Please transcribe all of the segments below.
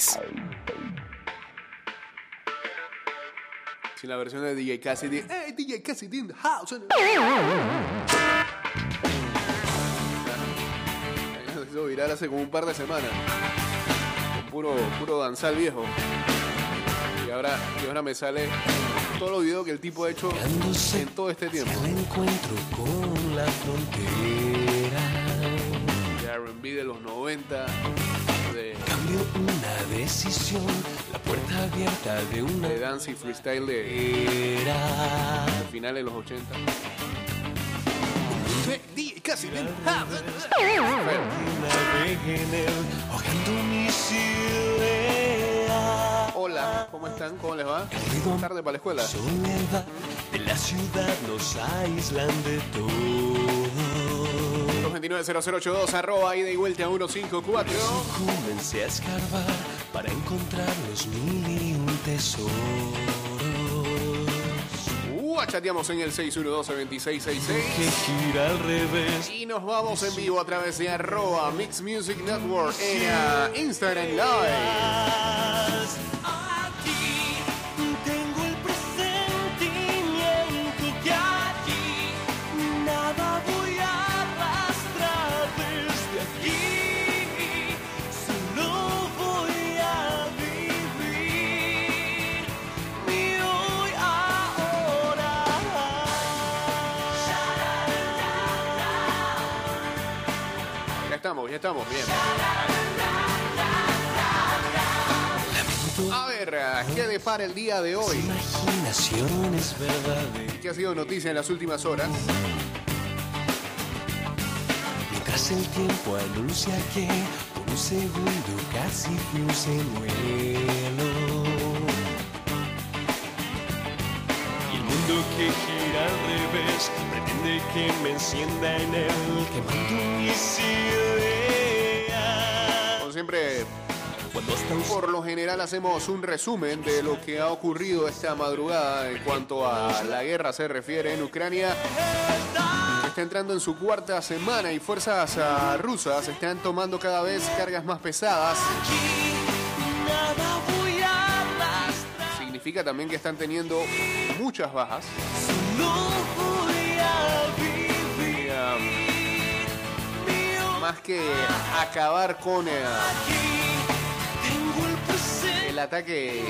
Oasis. Sin la versión de DJ Cassidy. ¡Hey, DJ Cassidy in the house! Se hizo viral hace como un par de semanas. Con puro, puro danzal viejo. Y ahora, y ahora me sale todos los videos que el tipo ha hecho en todo este tiempo. Encuentro con la frontera. De R&B de los 90. Una decisión, la puerta abierta de una de dance y freestyle de, era. de finales de los 80. DJ Cassidy in the house. Navegué en él, ahogando mis ideas. Hola, ¿cómo están? ¿Cómo les va? Tarde para la escuela. soledad de la ciudad nos aíslan de todo. 229-0082, arroba ida y vuelta a 154. Comencé a escarbar para encontrar los mil y un tesoros. Uh, chateamos en el 612-2666. Que gira al revés. Y nos vamos en vivo a través de arroba Mix Music Network en uh, Instagram Live. Ya estamos, bien. A ver, ¿qué depara el día de hoy? ¿Qué ha sido noticia en las últimas horas? Mientras el tiempo anuncia que por un segundo casi fuse en vuelo. Y el mundo que gira al revés pretende que me encienda en él, quemando mis ideas. Siempre, por lo general hacemos un resumen de lo que ha ocurrido esta madrugada en cuanto a la guerra se refiere en Ucrania. Está entrando en su cuarta semana y fuerzas ah, rusas están tomando cada vez cargas más pesadas. Significa también que están teniendo muchas bajas. Más que acabar con el ataque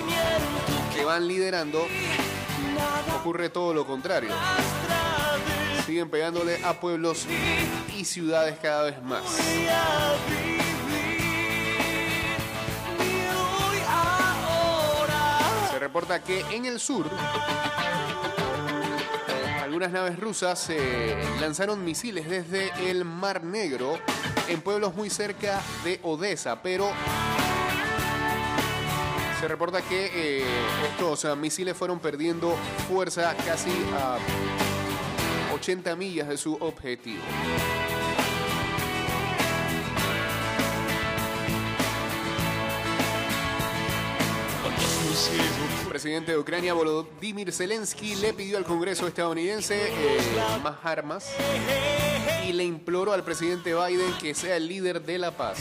que van liderando, ocurre todo lo contrario. Siguen pegándole a pueblos y ciudades cada vez más. Se reporta que en el sur algunas naves rusas eh, lanzaron misiles desde el Mar Negro en pueblos muy cerca de Odessa, pero se reporta que eh, estos eh, misiles fueron perdiendo fuerza casi a 80 millas de su objetivo. El presidente de Ucrania, Volodymyr Zelensky, le pidió al Congreso estadounidense eh, más armas y le imploró al presidente Biden que sea el líder de la paz.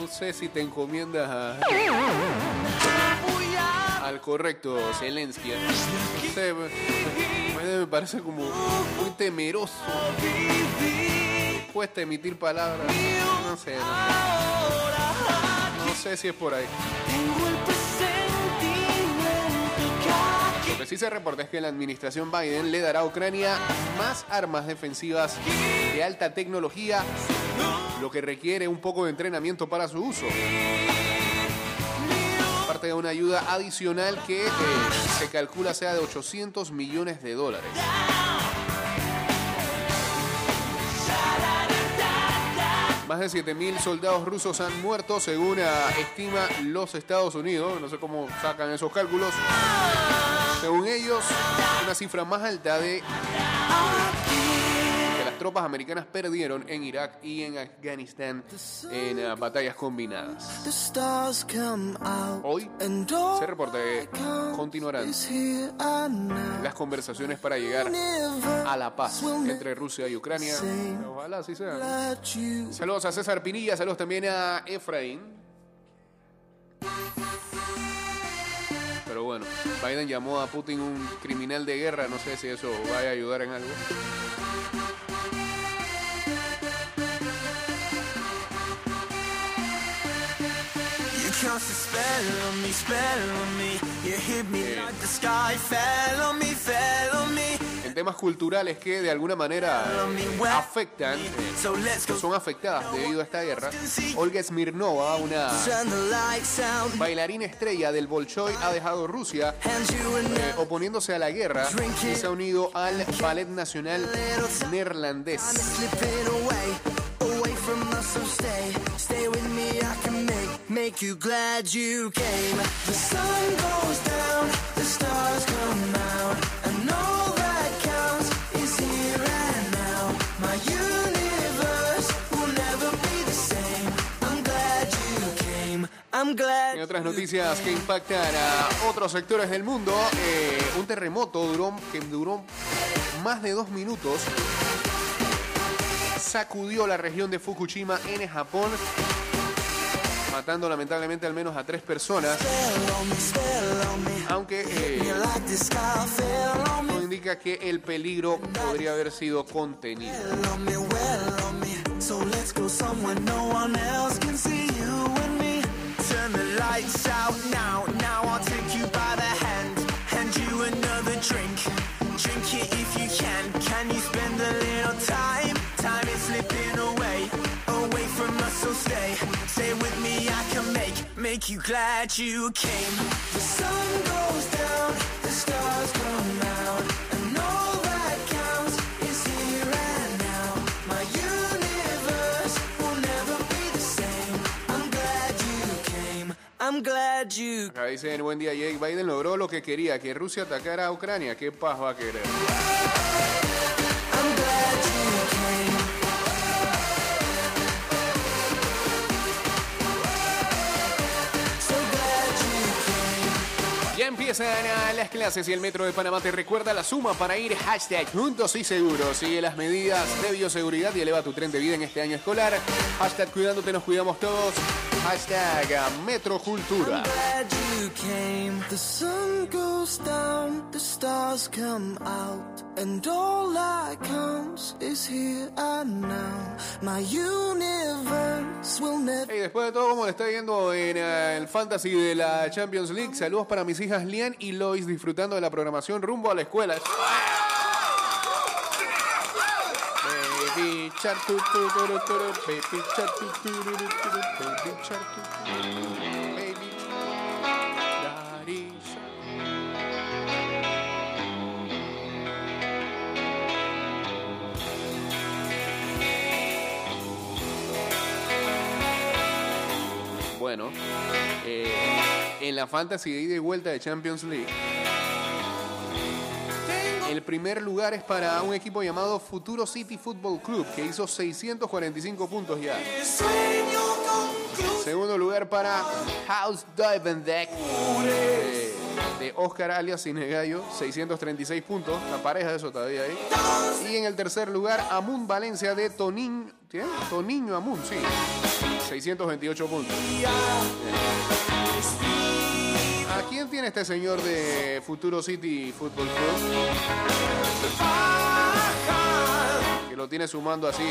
No sé si te encomiendas a- al correcto Zelensky. No me, parece como muy temeroso. Cuesta emitir palabras. No. No sé si es por ahí. Que sí se reporta es que la administración Biden le dará a Ucrania más armas defensivas de alta tecnología, lo que requiere un poco de entrenamiento para su uso. Parte de una ayuda adicional que eh, se calcula sea de 800 millones de dólares. Más de 7.000 soldados rusos han muerto, según eh, estima los Estados Unidos. No sé cómo sacan esos cálculos. Según ellos, una cifra más alta de que las tropas americanas perdieron en Irak y en Afganistán en eh, batallas combinadas. Hoy se reporta que continuarán las conversaciones para llegar a la paz entre Rusia y Ucrania. Ojalá así sea. Saludos a César Pinilla, saludos también a Efraín. Biden llamó a Putin un criminal de guerra, no sé si eso vaya a ayudar en algo. Temas culturales que de alguna manera afectan, go son afectadas debido a esta guerra. Olga Smirnova, una bailarina estrella del Bolshoi, ha dejado Rusia eh, oponiéndose a la guerra y se ha unido al Ballet Nacional Neerlandés. Noticias que impactan a otros sectores del mundo, eh, un terremoto duró, que duró más de dos minutos sacudió la región de Fukushima en Japón, matando lamentablemente al menos a tres personas, aunque eh, indica que el peligro podría haber sido contenido. Turn the lights out now, now I'll take you by the hand. Hand you another drink. Drink it if you can. Can you spend a little time? Time is slipping away, away from us, so stay. Stay with me, I can make, make you glad you came. The sun I'm glad you Acá dicen, buen día Jake, Biden logró lo que quería, que Rusia atacara a Ucrania. ¿Qué paz va a querer? I'm glad you empiezan las clases y el Metro de Panamá te recuerda la suma para ir hashtag juntos y seguros. Sigue las medidas de bioseguridad y eleva tu tren de vida en este año escolar. Hashtag cuidándote, nos cuidamos todos. Hashtag Metrocultura. The sun goes down, the stars come out, and all is here and now. My universe will never. Y después de todo, como le está yendo en ah, el Fantasy de la Champions League, saludos para mis hijas Lian y Lois disfrutando de la programación rumbo a la escuela. Baby Bueno, eh, en la Fantasy de ida y vuelta de Champions League, el primer lugar es para un equipo llamado Futuro City Football Club, que hizo 645 puntos ya. Segundo lugar para House Divendeck de, de Oscar alias Cinegallo, 636 puntos. La pareja de eso todavía ahí. Y en el tercer lugar, Amun Valencia de Tonin. Toniño Amun, sí. 628 puntos. ¿A quién tiene este señor de Futuro City Football Club? Que lo tiene sumando así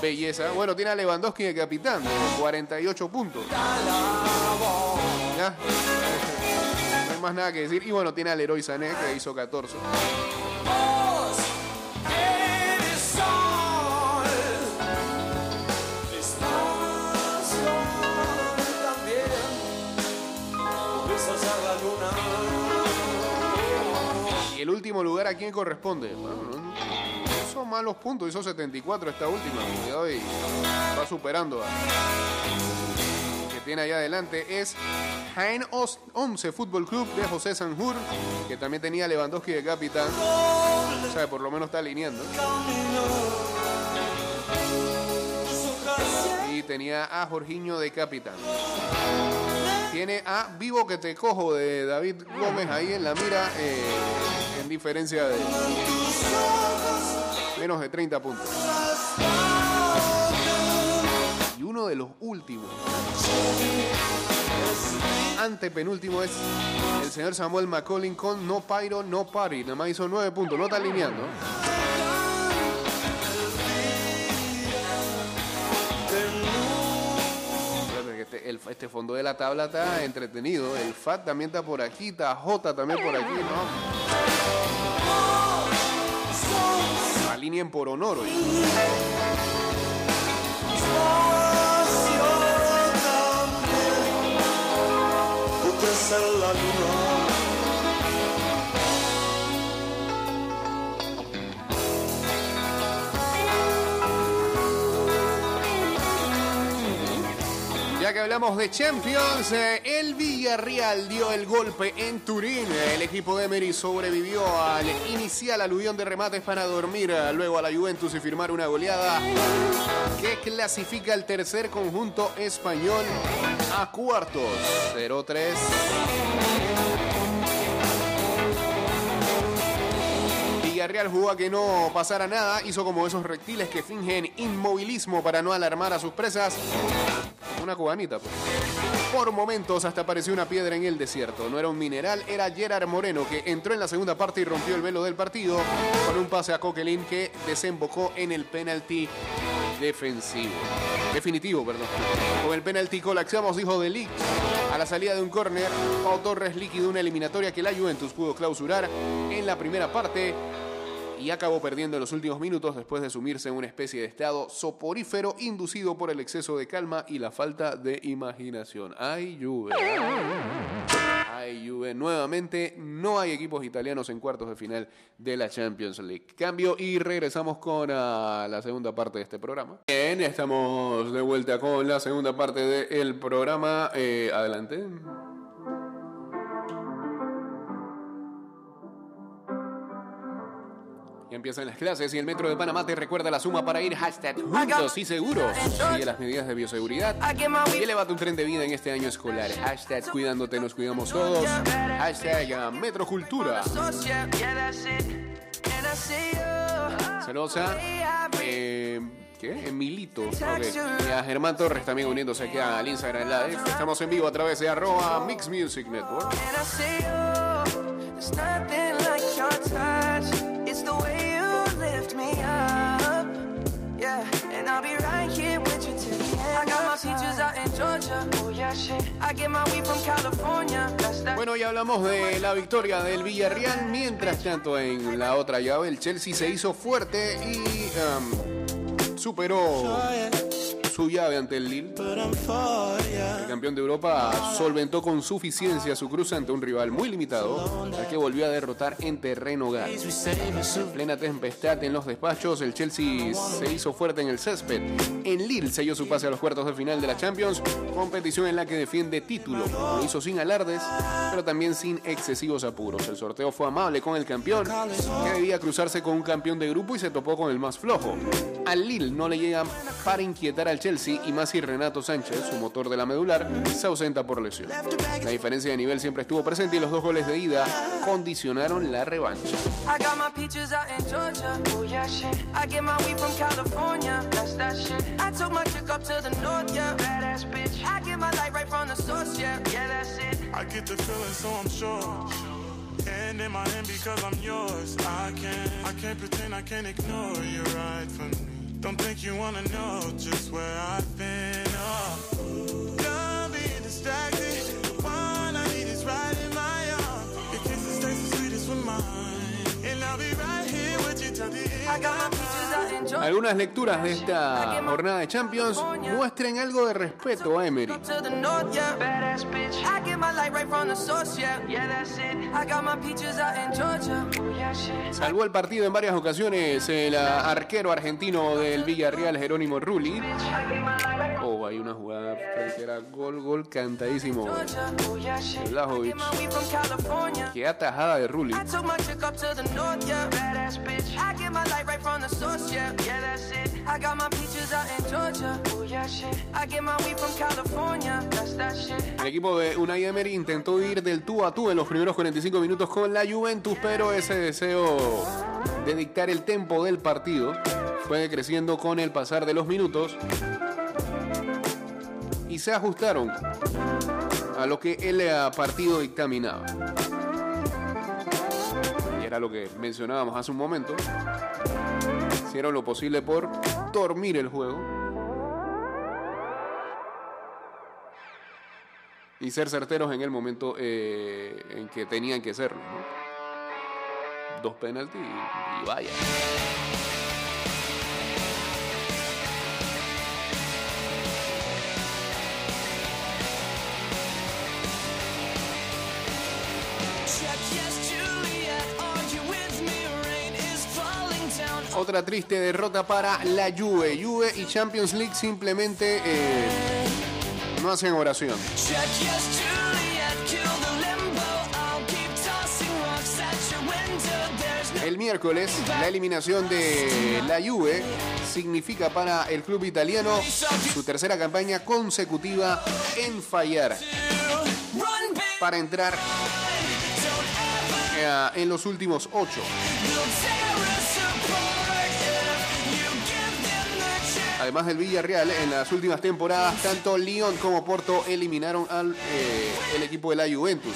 belleza. Bueno, tiene a Lewandowski de capitán, con 48 puntos. No hay más nada que decir. Y bueno, tiene al Leroy Sané, que hizo 14. El último lugar, ¿a quién corresponde? Bueno, no- son malos puntos, hizo 74 esta última. Cuidado y va superando que tiene allá adelante es Jaén Os- 11 Fútbol Club de José Sanjur, que también tenía Lewandowski de capitán. O sea, por lo menos está alineando. Y tenía a Jorginho de capitán. Tiene a Vivo que te cojo de David Gómez ahí en la mira, eh, en diferencia de menos de 30 puntos. Y uno de los últimos antepenúltimo es el señor Samuel McCollin con No Pyro, No Party. Nada más hizo nueve puntos, no está alineando. Este fondo de la tabla está entretenido. El FAT también está por aquí, está J también por aquí, ¿no? Alineen por honor hoy. Ya que hablamos de Champions, eh, el Villarreal dio el golpe en Turín. El equipo de Emery sobrevivió al inicial aluvión de remates para dormir eh, luego a la Juventus y firmar una goleada que clasifica al tercer conjunto español a cuartos. 0-3. Villarreal jugó a que no pasara nada, hizo como esos reptiles que fingen inmovilismo para no alarmar a sus presas. Una cubanita, pues. Por momentos hasta apareció una piedra en el desierto. No era un mineral, era Gerard Moreno que entró en la segunda parte y rompió el velo del partido con un pase a Coquelin que desembocó en el penalti defensivo. Definitivo, perdón. Con el penalti colapsamos, dijo De Ligt. A la salida de un córner, Pau Torres liquidó una eliminatoria que la Juventus pudo clausurar en la primera parte y acabó perdiendo en los últimos minutos después de sumirse en una especie de estado soporífero inducido por el exceso de calma y la falta de imaginación. Ay, Juve. Ay, Juve. Nuevamente, no hay equipos italianos en cuartos de final de la Champions League. Cambio y regresamos con ah, la segunda parte de este programa. Bien, estamos de vuelta con la segunda parte del programa. Eh, adelante. Empiezan las clases y el Metro de Panamá te recuerda la suma para ir hashtag juntos y seguros. Sigue las medidas de bioseguridad y eleva tu tren de vida en este año escolar. Hashtag cuidándote, nos cuidamos todos. Hashtag Metrocultura. Celosa. Eh, ¿Qué? Emilito. Ok. Y a Germán Torres también uniéndose aquí al Instagram Live. Estamos en vivo a través de arroba Mix Music Network. Bueno, ya hablamos de la victoria del Villarreal. Mientras tanto, en la otra llave, el Chelsea se hizo fuerte y um, superó su llave ante el Lille. El campeón de Europa solventó con suficiencia su cruce ante un rival muy limitado, al que volvió a derrotar en terreno gal. En plena tempestad en los despachos, el Chelsea se hizo fuerte en el césped. En Lille selló su pase a los cuartos de final de la Champions, competición en la que defiende título. Lo hizo sin alardes, pero también sin excesivos apuros. El sorteo fue amable con el campeón, que debía cruzarse con un campeón de grupo y se topó con el más flojo. Al Lille no le llegan para inquietar al Chelsea y más si Renato Sánchez, su motor de la medular, se ausenta por lesión. La diferencia de nivel siempre estuvo presente y los dos goles de ida condicionaron la revancha. And in my hand because I'm yours. I can't, I can't pretend I can't ignore. You right from me. Don't think you wanna know just where I've been. Oh, done being distracted. The one I need is right in my arms. Your kisses taste the sweetest with mine. And I'll be right here Algunas lecturas de esta jornada de Champions muestren algo de respeto a Emery. Salvó el partido en varias ocasiones el arquero argentino del Villarreal, Jerónimo Rulli. Oh, hay una jugada que era gol, gol cantadísimo. California. Qué atajada de Rulli. El equipo de Unai Emery intentó ir del tú a tú en los primeros 45 minutos con la Juventus, pero ese deseo de dictar el tempo del partido fue creciendo con el pasar de los minutos y se ajustaron a lo que el partido dictaminaba. Y era lo que mencionábamos hace un momento. Hicieron lo posible por dormir el juego. Y ser certeros en el momento eh, en que tenían que serlo. Dos penaltis y vaya. Otra triste derrota para la Juve. Juve y Champions League simplemente eh, no hacen oración. El miércoles, la eliminación de la Juve significa para el club italiano su tercera campaña consecutiva en fallar para entrar eh, en los últimos ocho. Además del Villarreal, en las últimas temporadas, tanto Lyon como Porto eliminaron al eh, el equipo de la Juventus.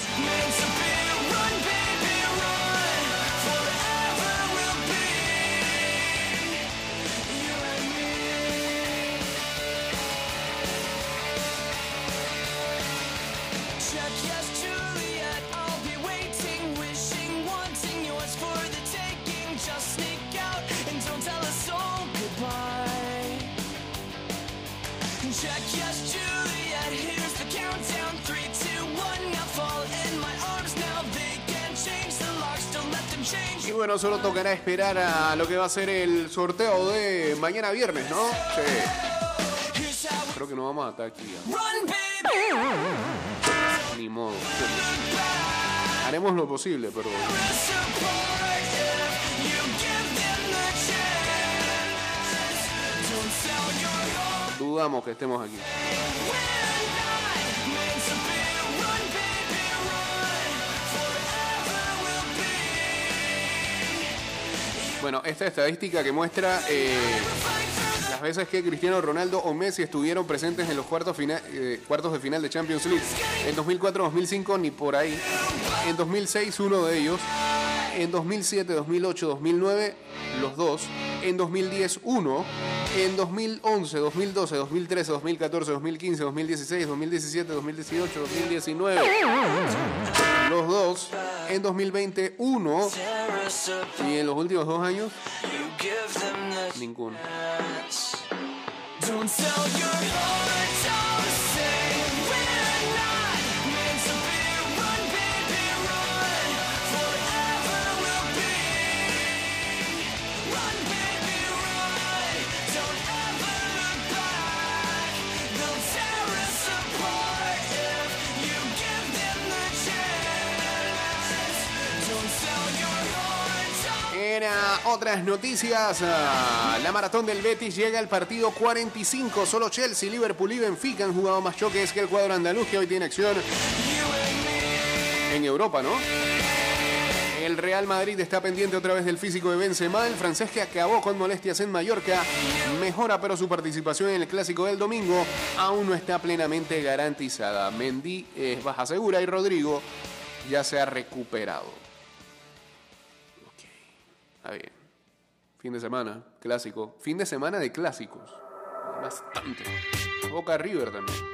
Bueno, solo tocará esperar a lo que va a ser el sorteo de mañana viernes, ¿no? Sí. Creo que nos vamos a estar aquí. Ni modo. Haremos lo posible, pero dudamos que estemos aquí. Bueno, esta estadística que muestra eh, las veces que Cristiano Ronaldo o Messi estuvieron presentes en los cuartos, fina- eh, cuartos de final de Champions League. En 2004-2005 ni por ahí. En 2006 uno de ellos. En 2007, 2008, 2009 los dos. En 2010 uno. En 2011, 2012, 2013, 2014, 2015, 2016, 2017, 2018, 2019 los dos. En 2020 uno. tear us apart. Y en los últimos dos años ninguno. Otras noticias, ah, la maratón del Betis llega al partido 45. Solo Chelsea, Liverpool y Benfica han jugado más choques que el cuadro andaluz que hoy tiene acción en Europa, ¿no? El Real Madrid está pendiente otra vez del físico de Benzema. El francés que acabó con molestias en Mallorca mejora, pero su participación en el clásico del domingo aún no está plenamente garantizada. Mendy es baja segura y Rodrigo ya se ha recuperado. Está bien. Fin de semana, clásico. Fin de semana de clásicos. Bastante. Boca River también.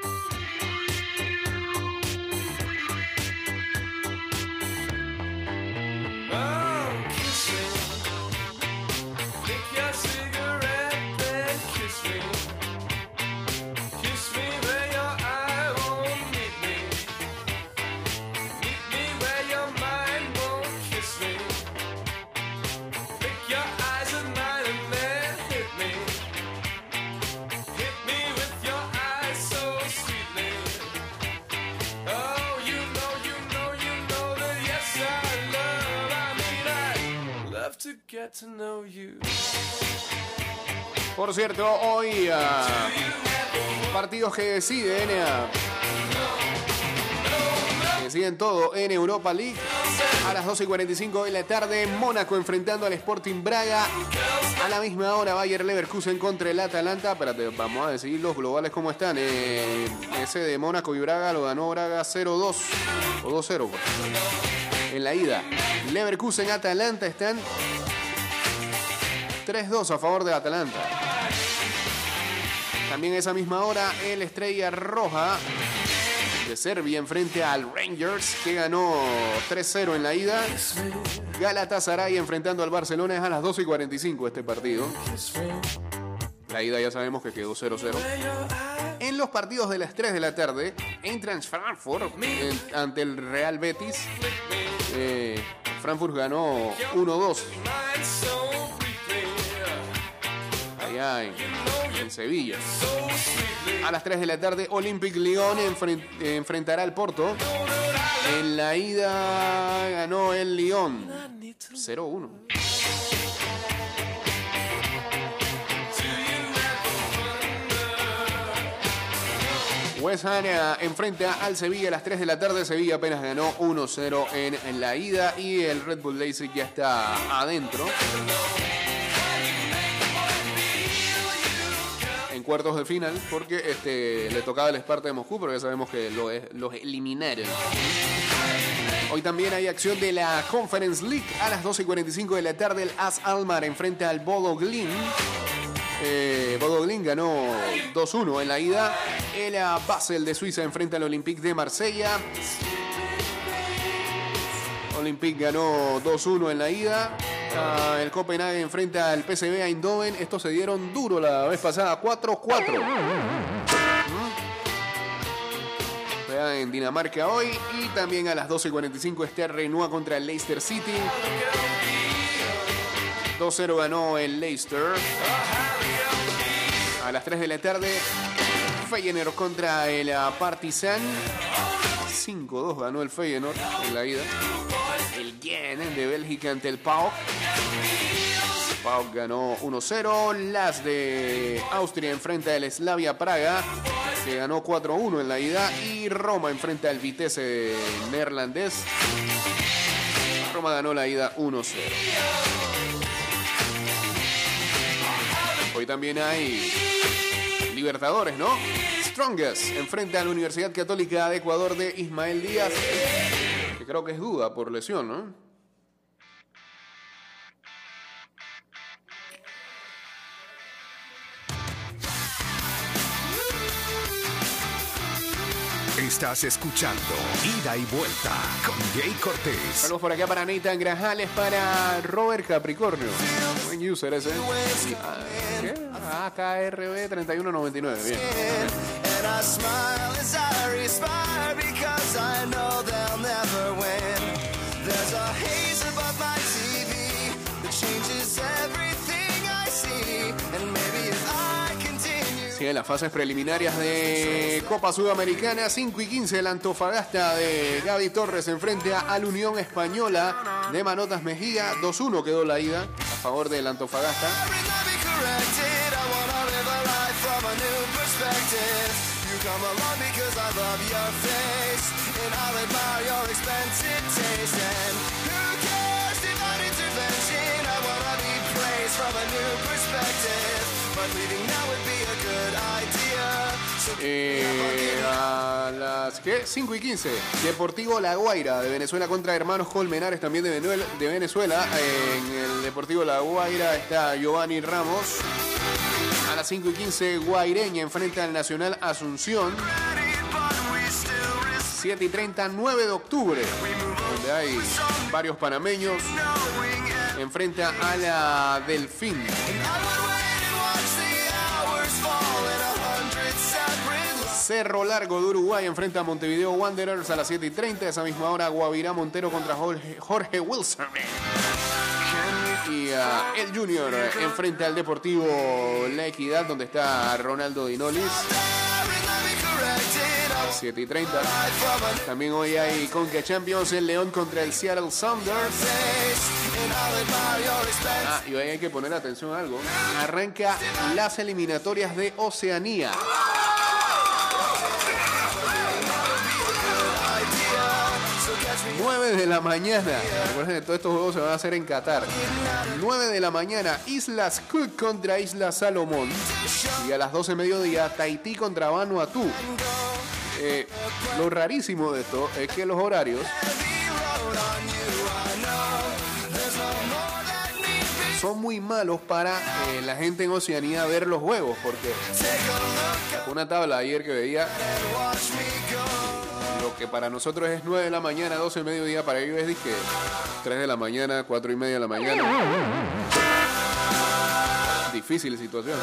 Por cierto, hoy ah, partidos que deciden, ah, deciden todo en Europa League. A las 12 y 45 de la tarde, Mónaco enfrentando al Sporting Braga. A la misma hora, Bayer Leverkusen contra el Atalanta. Vamos a decir los globales cómo están. Eh, ese de Mónaco y Braga lo ganó Braga 0-2 o 2-0. pues. En la ida, Leverkusen Atalanta están 3-2 a favor de Atalanta. También a esa misma hora, el Estrella Roja de Serbia enfrente al Rangers, que ganó 3-0 en la ida. Galatasaray enfrentando al Barcelona es a las 12 y 45 este partido. La ida ya sabemos que quedó 0-0. En los partidos de las 3 de la tarde, Eintracht Frankfurt ante el Real Betis. eh, Frankfurt ganó 1-2 en, Sevilla. A las 3 de la tarde, Olympic Lyon enfren- enfrentará al Porto. En la ida ganó el Lyon 0-1. West Ham eh, enfrenta al Sevilla a las 3 de la tarde. Sevilla apenas ganó 1-0 en, en la ida y el Red Bull Leipzig ya está adentro. Cuartos de final, porque este, le tocaba el Sparta de Moscú, pero ya sabemos que lo los eliminaron. Hoy también hay acción de la Conference League a las 12 y 45 de la tarde. El AS Almar enfrenta al Bodo Glimt. Eh, Bodo Glimt ganó 2-1 en la ida. El Basel de Suiza enfrenta al Olympique de Marsella. Olympique ganó 2-1 en la ida. El Copenhague enfrenta al PSV Eindhoven. Estos se dieron duro la vez pasada, 4-4. Juega en Dinamarca hoy y también a las 12.45 está Renoir contra el Leicester City. 2-0 ganó el Leicester. A las 3 de la tarde, Feyenoord contra el Partizan. 5-2 ganó el Feyenoord en la ida. El Gent de Bélgica ante el PAOK. PAOK ganó 1-0. Las de Austria enfrenta al Slavia Praga, que ganó 4-1 en la ida. Y Roma enfrenta al Vitesse neerlandés. Roma ganó la ida 1-0. Hoy también hay Libertadores, ¿no? Strongest enfrenta a la Universidad Católica de Ecuador de Ismael Díaz, que creo que es duda por lesión, ¿no? Estás escuchando Ida y Vuelta con Jay Cortés. Saludos por acá para Nathan Grajales, para Robert Capricornio. Buen user ese. Ah, ¿Qué? AKRB 3199, bien. Siguen las fases preliminarias de Copa Sudamericana, 5 y 15, el Antofagasta de Gaby Torres enfrente a la Unión Española de Manotas Mejía, 2-1 quedó la ida a favor del Antofagasta. Eh, a las ¿qué? 5 y 15. Deportivo La Guaira de Venezuela contra Hermanos Colmenares también de Venezuela. De Venezuela. En el Deportivo La Guaira está Giovanni Ramos. A las 5 y 15 Guaireña enfrenta al Nacional Asunción. 7 y 30, 9 de octubre. Donde hay varios panameños. Enfrenta a la Delfín. Cerro Largo de Uruguay enfrenta a Montevideo Wanderers a las 7 y 30. Esa misma hora, Guavirá Montero contra Jorge, Wilson. Y ah, el Junior enfrenta al Deportivo La Equidad, donde está Ronaldo Dinolis. Every night be corrected. I 7 y 30. want from a new También hoy hay Conca Champions, el León contra el Seattle Sounders. Ah, y hoy hay que poner atención a algo. Arranca las eliminatorias de Oceanía. 9 9 de la mañana. Recuerden que todos estos juegos se van a hacer en Qatar. 9 de la mañana, Islas Cook contra Islas Salomón. Y a las 12 mediodía, Tahití contra Vanuatu. Eh, lo rarísimo de esto es que los horarios son muy malos para eh, la gente en Oceanía ver los juegos, porque una tabla ayer que veía lo que para nosotros es 9 de la mañana, 12 de mediodía, para ellos es disque 3 de la mañana, 4 y media de la mañana. Difícil situación.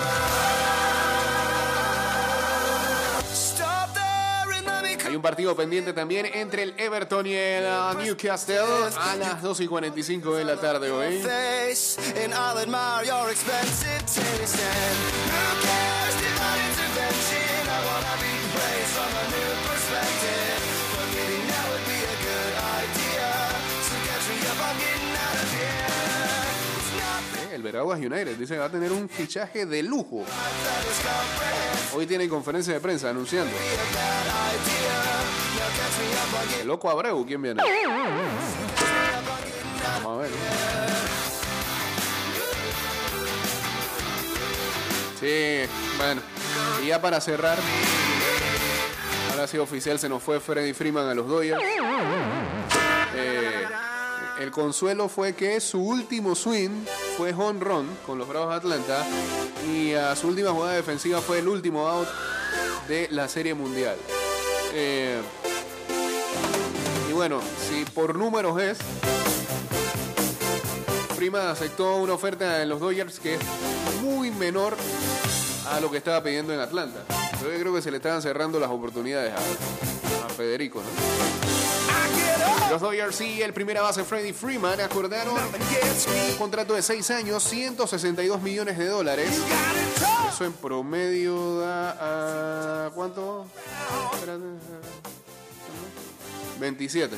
Hay un partido pendiente también entre el Everton y el uh, Newcastle a las 2 y 45 de la tarde hoy. El Veraguas United dice que va a tener un fichaje de lujo. Hoy tiene conferencia de prensa anunciando. El loco Abreu, ¿quién viene? Vamos a ver. Sí, bueno. Y ya para cerrar, ahora sí oficial se nos fue Freddy Freeman a los Dodgers. Eh, el consuelo fue que su último swing fue home run con los Bravos de Atlanta y a su última jugada defensiva fue el último out de la Serie Mundial. Eh, y bueno, si por números es, Freeman aceptó una oferta en los Dodgers que es muy menor a lo que estaba pidiendo en Atlanta. Pero yo creo que se le estaban cerrando las oportunidades a, a Federico, ¿no? Los Dodgers y el primera base Freddie Freeman acordaron un contrato de 6 años, 162 millones de dólares. Eso en promedio da a... ¿Cuánto? Espérate. 27.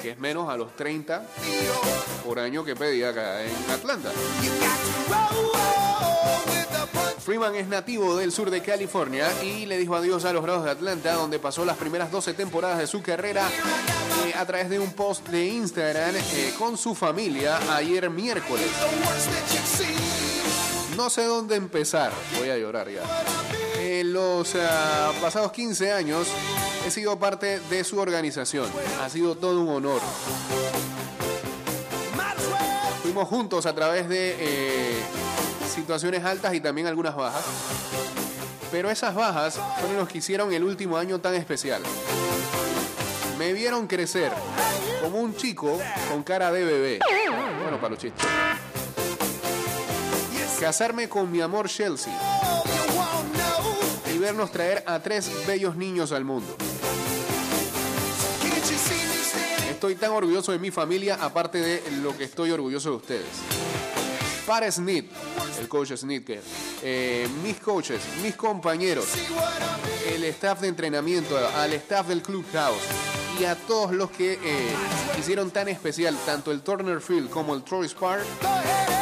Que es menos a los 30 por año que pedía acá en Atlanta. Freeman es nativo del sur de California y le dijo adiós a los Bravos de Atlanta, donde pasó las primeras 12 temporadas de su carrera eh, a través de un post de Instagram eh, con su familia ayer miércoles. No sé dónde empezar, voy a llorar ya. En los ah, pasados 15 años he sido parte de su organización. Ha sido todo un honor. Fuimos juntos a través de eh, situaciones altas y también algunas bajas. Pero esas bajas fueron los que hicieron el último año tan especial. Me vieron crecer como un chico con cara de bebé. Bueno, para los chistes. Casarme con mi amor Chelsea y vernos traer a tres bellos niños al mundo. Estoy tan orgulloso de mi familia, aparte de lo que estoy orgulloso de ustedes. Para Snit, el coach Snitker, eh, mis coaches, mis compañeros, el staff de entrenamiento, al staff del Clubhouse y a todos los que eh, hicieron tan especial tanto el Turner Field como el Troy Park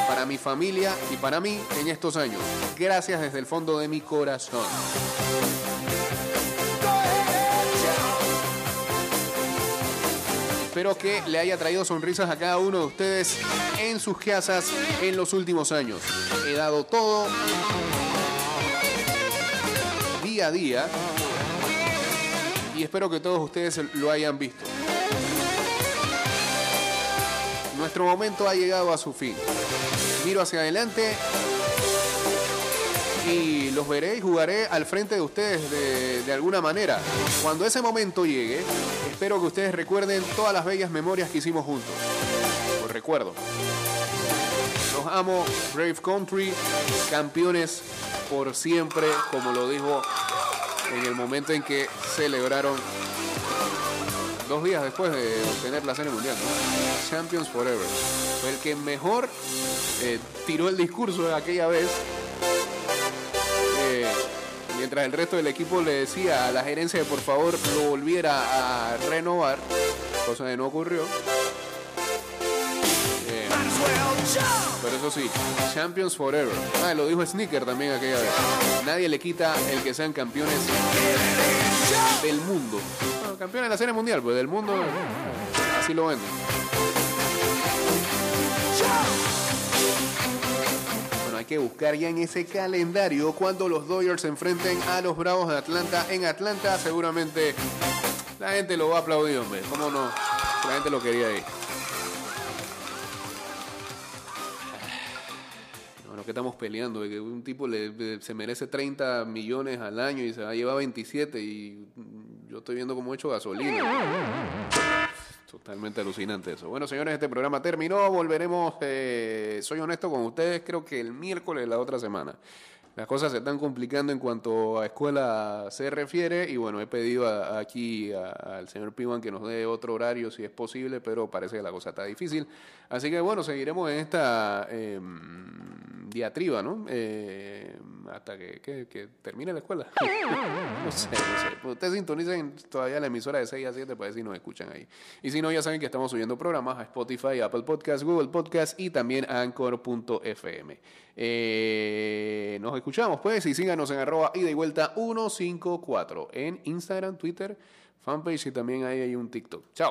para mi familia y para mí en estos años. Gracias desde el fondo de mi corazón. Espero que le haya traído sonrisas a cada uno de ustedes en sus casas en los últimos años. He dado todo día a día y espero que todos ustedes lo hayan visto. Nuestro momento ha llegado a su fin. Miro hacia adelante y los veré y jugaré al frente de ustedes de, alguna manera. Cuando ese momento llegue, espero que ustedes recuerden todas las bellas memorias que hicimos juntos. Los recuerdo. Los amo, Brave Country, campeones por siempre, como lo dijo en el momento en que celebraron dos días después de obtener la serie mundial. ¿no? Champions Forever. Fue el que mejor eh, tiró el discurso de aquella vez. Mientras el resto del equipo le decía a la gerencia que por favor lo volviera a renovar, cosa que no ocurrió. Eh, pero eso sí, Champions Forever. Ah, lo dijo Sneaker también aquella vez. Nadie le quita el que sean campeones del mundo. Campeones de la Serie Mundial, pues del mundo así lo venden. Hay que buscar ya en ese calendario cuando los Dodgers se enfrenten a los Bravos de Atlanta. En Atlanta seguramente la gente lo va a aplaudir, hombre. ¿Cómo no? La gente lo quería ahí. Bueno, que estamos peleando, que un tipo le, se merece 30 millones al año y se va a llevar 27 y yo estoy viendo cómo he hecho gasolina. Totalmente alucinante eso. Bueno, señores, este programa terminó. Volveremos, eh, soy honesto con ustedes, creo que el miércoles de la otra semana. Las cosas se están complicando en cuanto a escuela se refiere y bueno, he pedido a- aquí a- al señor Piwan que nos dé otro horario si es posible, pero parece que la cosa está difícil. Así que bueno, seguiremos en esta eh, diatriba, ¿no? Eh, hasta que, que- termine la escuela. no sé, no sé. Ustedes sintonicen todavía la emisora de 6 a 7 para ver si nos escuchan ahí. Y si no, ya saben que estamos subiendo programas a Spotify, Apple Podcast, Google Podcast y también Anchor.fm. Eh, nos escuchamos pues y síganos en arroba y vuelta 154 en Instagram, Twitter, fanpage y también ahí hay un TikTok. Chao.